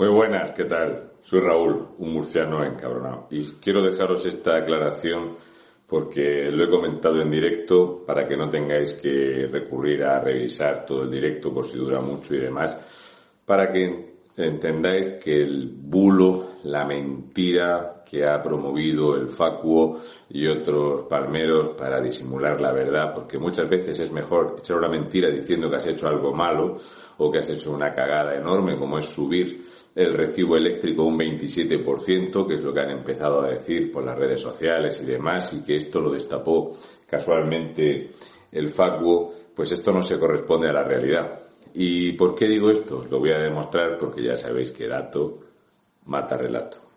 Muy buenas, ¿qué tal? Soy Raúl, un murciano encabronado. Y quiero dejaros esta aclaración porque lo he comentado en directo para que no tengáis que recurrir a revisar todo el directo por si dura mucho y demás, para que entendáis que el bulo, la mentira que ha promovido el facuo y otros palmeros para disimular la verdad, porque muchas veces es mejor echar una mentira diciendo que has hecho algo malo o que has hecho una cagada enorme como es subir el recibo eléctrico un 27%, que es lo que han empezado a decir por las redes sociales y demás, y que esto lo destapó casualmente el FACUO, pues esto no se corresponde a la realidad. ¿Y por qué digo esto? Os lo voy a demostrar porque ya sabéis que dato mata relato.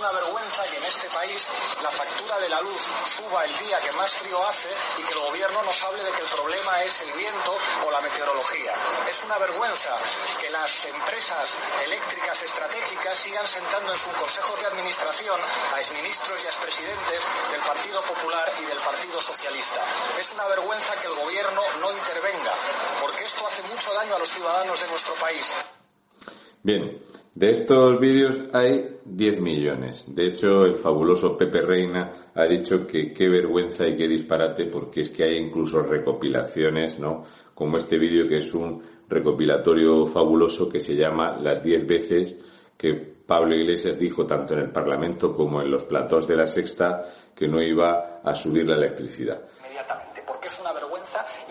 Es una vergüenza que en este país la factura de la luz suba el día que más frío hace y que el gobierno nos hable de que el problema es el viento o la meteorología. Es una vergüenza que las empresas eléctricas estratégicas sigan sentando en su consejo de administración a exministros y a expresidentes del Partido Popular y del Partido Socialista. Es una vergüenza que el gobierno no intervenga, porque esto hace mucho daño a los ciudadanos de nuestro país. Bien, de estos vídeos hay 10 millones. De hecho, el fabuloso Pepe Reina ha dicho que qué vergüenza y qué disparate porque es que hay incluso recopilaciones, ¿no? Como este vídeo que es un recopilatorio fabuloso que se llama Las 10 veces que Pablo Iglesias dijo tanto en el Parlamento como en los platós de la Sexta que no iba a subir la electricidad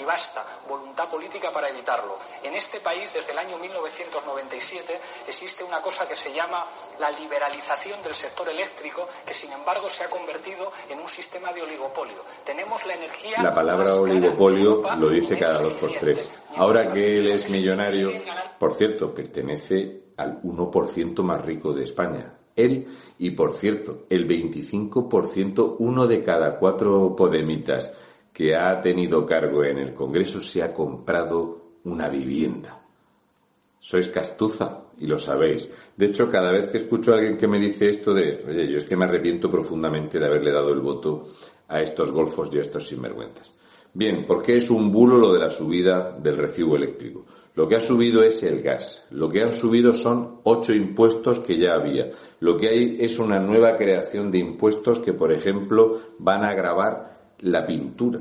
basta voluntad política para evitarlo. En este país, desde el año 1997, existe una cosa que se llama la liberalización del sector eléctrico, que sin embargo se ha convertido en un sistema de oligopolio. Tenemos la energía. La palabra oligopolio lo dice cada dos por tres. Ahora que él es millonario, por cierto, pertenece al 1% más rico de España. Él, y por cierto, el 25%, uno de cada cuatro podemitas que ha tenido cargo en el Congreso se ha comprado una vivienda. Sois castuza y lo sabéis. De hecho, cada vez que escucho a alguien que me dice esto de, oye, yo es que me arrepiento profundamente de haberle dado el voto a estos golfos y a estos sinvergüenzas. Bien, ¿por qué es un bulo lo de la subida del recibo eléctrico? Lo que ha subido es el gas. Lo que han subido son ocho impuestos que ya había. Lo que hay es una nueva creación de impuestos que, por ejemplo, van a agravar la pintura.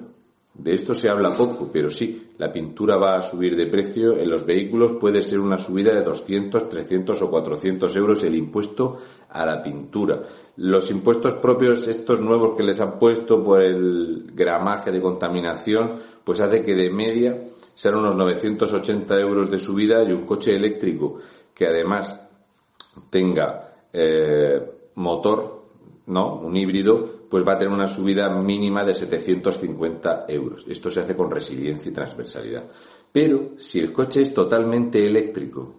De esto se habla poco, pero sí, la pintura va a subir de precio. En los vehículos puede ser una subida de 200, 300 o 400 euros el impuesto a la pintura. Los impuestos propios, estos nuevos que les han puesto por el gramaje de contaminación, pues hace que de media sean unos 980 euros de subida y un coche eléctrico que además tenga eh, motor, ¿no? Un híbrido, pues va a tener una subida mínima de 750 euros. Esto se hace con resiliencia y transversalidad. Pero si el coche es totalmente eléctrico,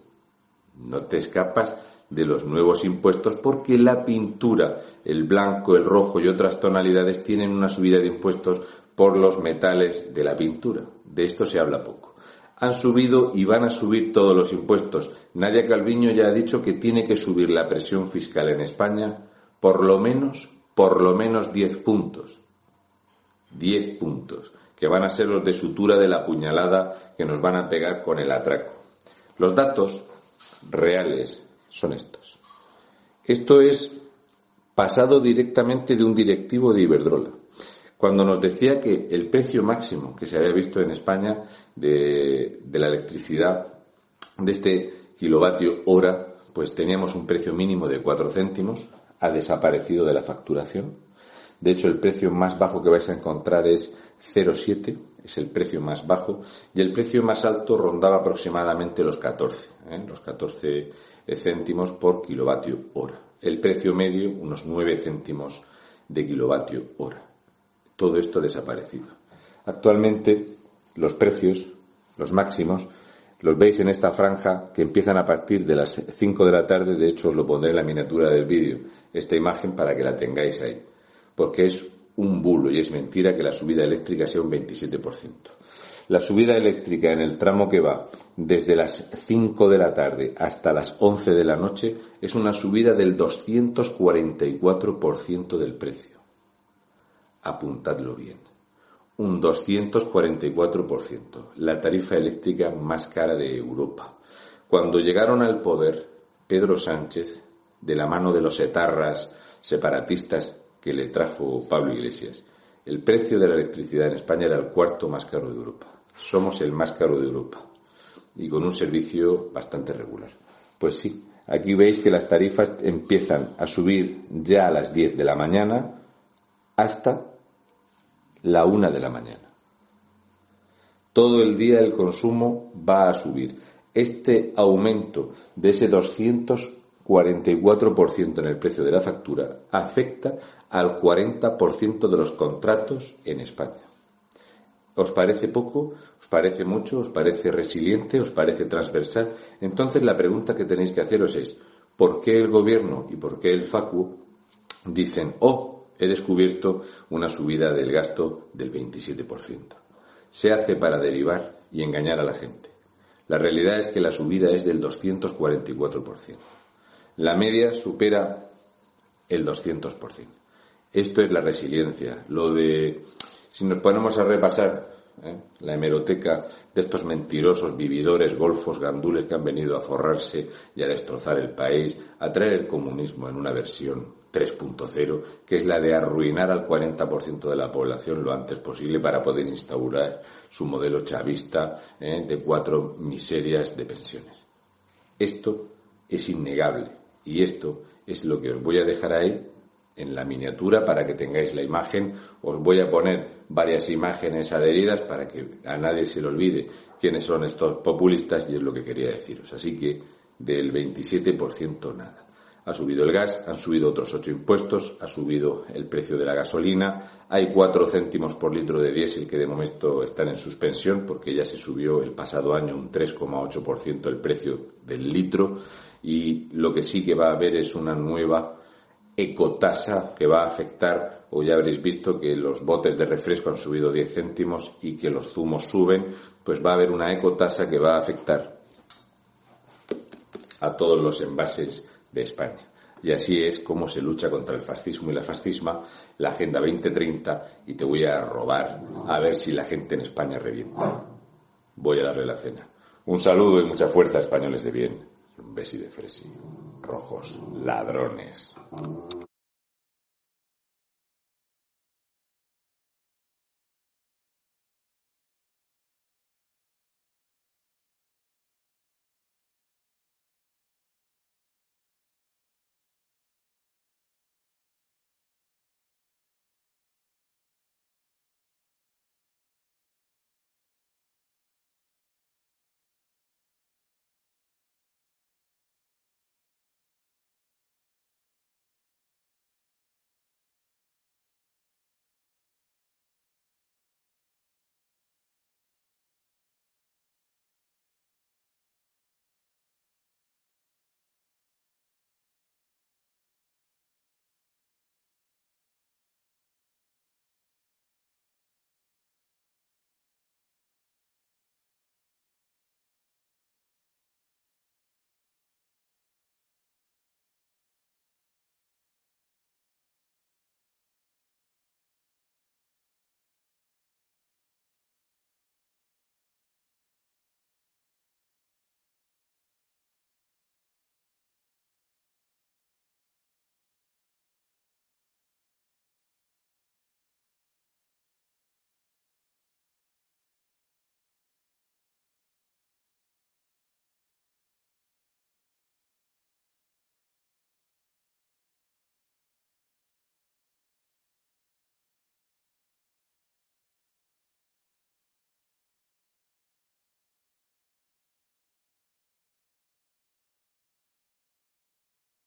no te escapas de los nuevos impuestos porque la pintura, el blanco, el rojo y otras tonalidades tienen una subida de impuestos por los metales de la pintura. De esto se habla poco. Han subido y van a subir todos los impuestos. Nadia Calviño ya ha dicho que tiene que subir la presión fiscal en España por lo menos por lo menos 10 puntos. 10 puntos, que van a ser los de sutura de la puñalada que nos van a pegar con el atraco. Los datos reales son estos. Esto es pasado directamente de un directivo de Iberdrola, cuando nos decía que el precio máximo que se había visto en España de, la electricidad, de este kilovatio hora, pues teníamos un precio mínimo de 4 céntimos, ha desaparecido de la facturación. De hecho, el precio más bajo que vais a encontrar es 0,7, es el precio más bajo, y el precio más alto rondaba aproximadamente los 14, ¿eh? los 14 céntimos por kilovatio hora. El precio medio, unos 9 céntimos de kilovatio hora. Todo esto ha desaparecido. Actualmente, los precios, los máximos, los veis en esta franja que empiezan a partir de las 5 de la tarde, de hecho os lo pondré en la miniatura del vídeo, esta imagen para que la tengáis ahí, porque es un bulo y es mentira que la subida eléctrica sea un 27%. La subida eléctrica en el tramo que va desde las 5 de la tarde hasta las 11 de la noche es una subida del 244% del precio. Apuntadlo bien un 244%, la tarifa eléctrica más cara de Europa. Cuando llegaron al poder, Pedro Sánchez, de la mano de los etarras separatistas que le trajo Pablo Iglesias, el precio de la electricidad en España era el cuarto más caro de Europa. Somos el más caro de Europa y con un servicio bastante regular. Pues sí, aquí veis que las tarifas empiezan a subir ya a las 10 de la mañana hasta la 1 de la mañana. Todo el día el consumo va a subir. Este aumento de ese 244% en el precio de la factura afecta al 40% de los contratos en España. ¿Os parece poco? ¿Os parece mucho? ¿Os parece resiliente? ¿Os parece transversal? Entonces la pregunta que tenéis que haceros es, ¿por qué el gobierno y por qué el FACU dicen, oh, he descubierto una subida del gasto del 27%? Se hace para derivar y engañar a la gente. La realidad es que la subida es del 244%. La media supera el 200%. Esto es la resiliencia. Lo de, si nos ponemos a repasar ¿eh? la hemeroteca de estos mentirosos vividores, golfos, gandules que han venido a forrarse y a destrozar el país, a traer el comunismo en una versión 3.0, que es la de arruinar al 40% de la población lo antes posible para poder instaurar su modelo chavista ¿eh? de cuatro miserias de pensiones. Esto es innegable y esto es lo que os voy a dejar ahí en la miniatura para que tengáis la imagen. Os voy a poner varias imágenes adheridas para que a nadie se le olvide quiénes son estos populistas y es lo que quería deciros. Así que del 27% nada. Ha subido el gas, han subido otros ocho impuestos, ha subido el precio de la gasolina, hay cuatro céntimos por litro de diésel que de momento están en suspensión porque ya se subió el pasado año un 3,8% el precio del litro. Y lo que sí que va a haber es una nueva ecotasa que va a afectar, o ya habréis visto que los botes de refresco han subido 10 céntimos y que los zumos suben, pues va a haber una ecotasa que va a afectar a todos los envases de España. Y así es como se lucha contra el fascismo y la fascisma, la Agenda 2030, y te voy a robar a ver si la gente en España revienta. Voy a darle la cena. Un saludo y mucha fuerza, españoles de bien. Un besi de fresi. Rojos, ladrones.